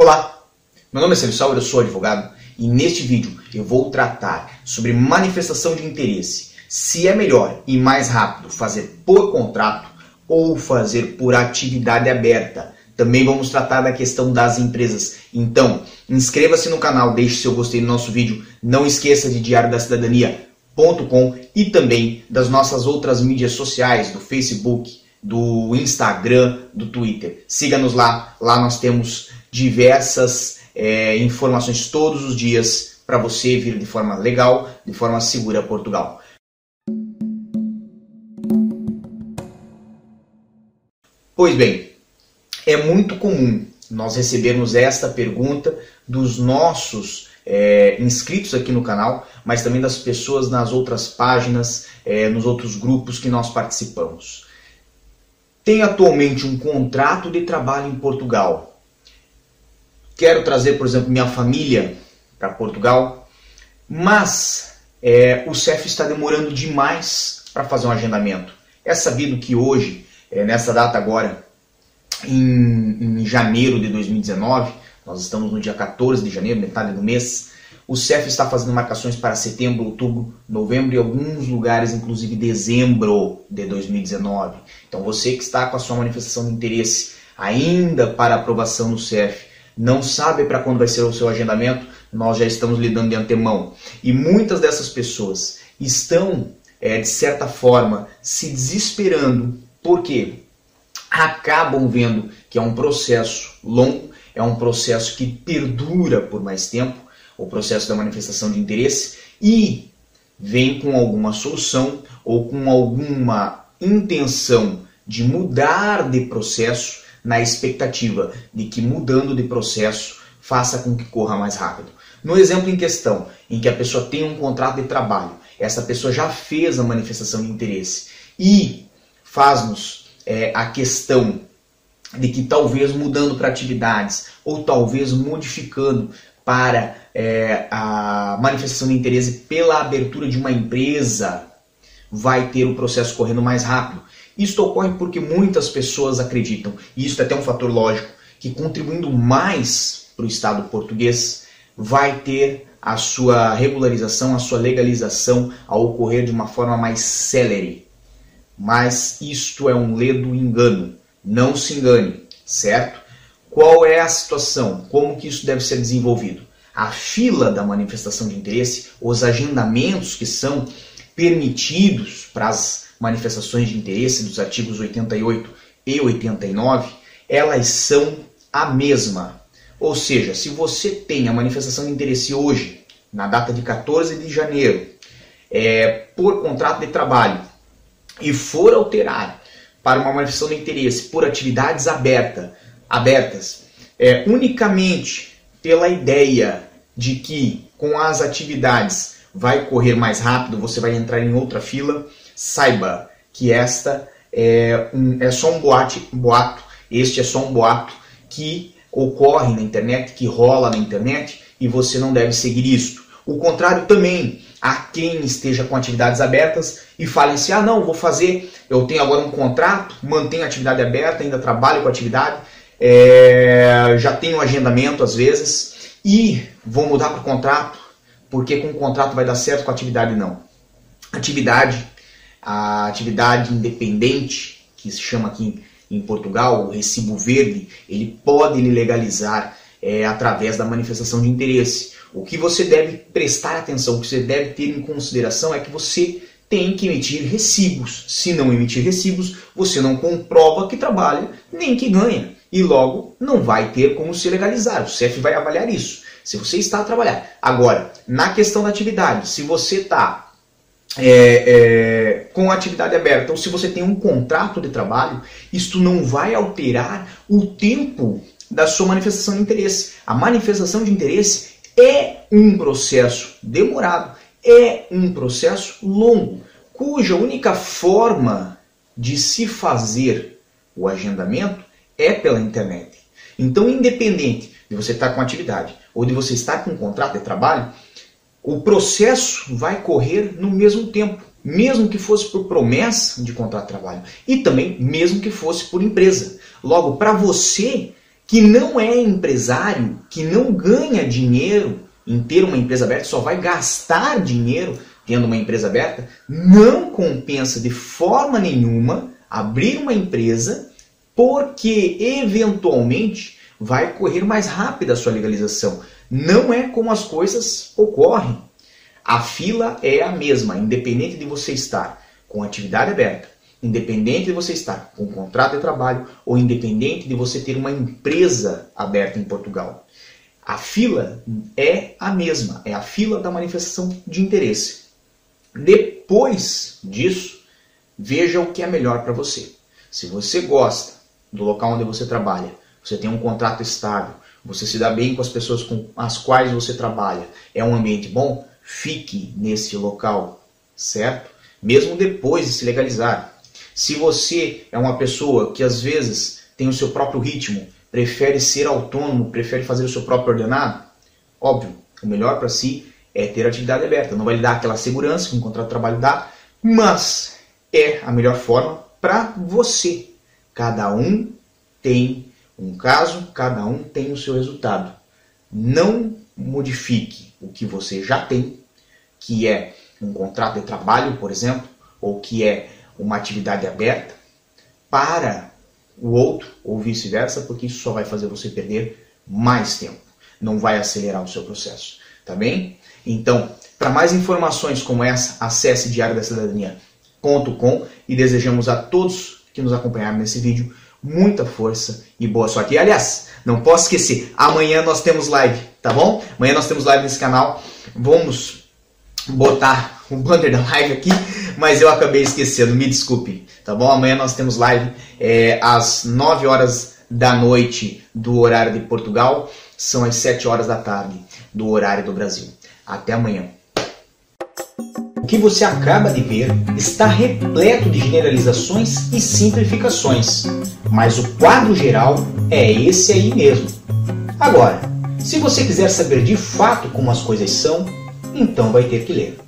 Olá, meu nome é Sérgio Sauer, eu sou advogado e neste vídeo eu vou tratar sobre manifestação de interesse. Se é melhor e mais rápido fazer por contrato ou fazer por atividade aberta. Também vamos tratar da questão das empresas. Então, inscreva-se no canal, deixe seu gostei no nosso vídeo. Não esqueça de Diário da Cidadania.com e também das nossas outras mídias sociais, do Facebook, do Instagram, do Twitter. Siga-nos lá, lá nós temos diversas é, informações todos os dias para você vir de forma legal, de forma segura a Portugal. Pois bem, é muito comum nós recebermos esta pergunta dos nossos é, inscritos aqui no canal, mas também das pessoas nas outras páginas, é, nos outros grupos que nós participamos. Tenho atualmente um contrato de trabalho em Portugal. Quero trazer, por exemplo, minha família para Portugal, mas é, o CEF está demorando demais para fazer um agendamento. É sabido que hoje, é, nessa data agora, em, em janeiro de 2019, nós estamos no dia 14 de janeiro, metade do mês, o CEF está fazendo marcações para setembro, outubro, novembro e alguns lugares, inclusive dezembro de 2019. Então você que está com a sua manifestação de interesse ainda para aprovação no CEF, não sabe para quando vai ser o seu agendamento, nós já estamos lidando de antemão. E muitas dessas pessoas estão, é, de certa forma, se desesperando. Por quê? Acabam vendo que é um processo longo, é um processo que perdura por mais tempo o processo da manifestação de interesse e vem com alguma solução ou com alguma intenção de mudar de processo na expectativa de que mudando de processo faça com que corra mais rápido. No exemplo em questão, em que a pessoa tem um contrato de trabalho, essa pessoa já fez a manifestação de interesse e faz-nos é, a questão de que talvez mudando para atividades ou talvez modificando para é, a manifestação de interesse pela abertura de uma empresa, vai ter o processo correndo mais rápido. Isso ocorre porque muitas pessoas acreditam, e isso é até um fator lógico, que contribuindo mais para o Estado português, vai ter a sua regularização, a sua legalização a ocorrer de uma forma mais célere. Mas isto é um ledo engano. Não se engane, certo? Qual é a situação? Como que isso deve ser desenvolvido? A fila da manifestação de interesse, os agendamentos que são permitidos para as manifestações de interesse dos artigos 88 e 89, elas são a mesma. Ou seja, se você tem a manifestação de interesse hoje, na data de 14 de janeiro, é, por contrato de trabalho, e for alterar para uma manifestação de interesse por atividades aberta, abertas, é, unicamente pela ideia de que com as atividades vai correr mais rápido, você vai entrar em outra fila, saiba que esta é, um, é só um boate, boato, este é só um boato que ocorre na internet, que rola na internet e você não deve seguir isto. O contrário também, a quem esteja com atividades abertas e falem assim: ah, não, vou fazer, eu tenho agora um contrato, mantenho a atividade aberta, ainda trabalho com a atividade, é, já tenho um agendamento às vezes e vou mudar para o contrato, porque com o contrato vai dar certo, com a atividade não. Atividade, a atividade independente, que se chama aqui em Portugal, o recibo verde, ele pode legalizar é, através da manifestação de interesse. O que você deve prestar atenção, o que você deve ter em consideração é que você tem que emitir recibos. Se não emitir recibos, você não comprova que trabalha nem que ganha. E logo não vai ter como se legalizar. O CEF vai avaliar isso. Se você está a trabalhar. Agora, na questão da atividade, se você está é, é, com atividade aberta ou se você tem um contrato de trabalho, isto não vai alterar o tempo da sua manifestação de interesse. A manifestação de interesse é um processo demorado, é um processo longo, cuja única forma de se fazer o agendamento é pela internet. Então, independente de você estar com atividade ou de você estar com um contrato de trabalho, o processo vai correr no mesmo tempo, mesmo que fosse por promessa de contrato de trabalho e também mesmo que fosse por empresa. Logo, para você que não é empresário, que não ganha dinheiro em ter uma empresa aberta, só vai gastar dinheiro tendo uma empresa aberta, não compensa de forma nenhuma abrir uma empresa porque eventualmente vai correr mais rápido a sua legalização. Não é como as coisas ocorrem. A fila é a mesma, independente de você estar com atividade aberta, independente de você estar com contrato de trabalho ou independente de você ter uma empresa aberta em Portugal. A fila é a mesma, é a fila da manifestação de interesse. Depois disso, veja o que é melhor para você. Se você gosta do local onde você trabalha, você tem um contrato estável, você se dá bem com as pessoas com as quais você trabalha, é um ambiente bom, fique nesse local, certo? Mesmo depois de se legalizar. Se você é uma pessoa que às vezes tem o seu próprio ritmo, prefere ser autônomo, prefere fazer o seu próprio ordenado, óbvio, o melhor para si é ter atividade aberta. Não vai lhe dar aquela segurança que um contrato de trabalho dá, mas é a melhor forma para você. Cada um tem um caso, cada um tem o seu resultado. Não modifique o que você já tem, que é um contrato de trabalho, por exemplo, ou que é uma atividade aberta, para o outro, ou vice-versa, porque isso só vai fazer você perder mais tempo. Não vai acelerar o seu processo. Tá bem? Então, para mais informações como essa, acesse diariodacidadania.com e desejamos a todos que nos acompanharam nesse vídeo muita força e boa sorte. E aliás, não posso esquecer, amanhã nós temos live, tá bom? Amanhã nós temos live nesse canal. Vamos botar o banner da live aqui, mas eu acabei esquecendo, me desculpe, tá bom? Amanhã nós temos live é, às 9 horas da noite do horário de Portugal, são as 7 horas da tarde do horário do Brasil. Até amanhã. Que você acaba de ver está repleto de generalizações e simplificações, mas o quadro geral é esse aí mesmo. Agora, se você quiser saber de fato como as coisas são, então vai ter que ler.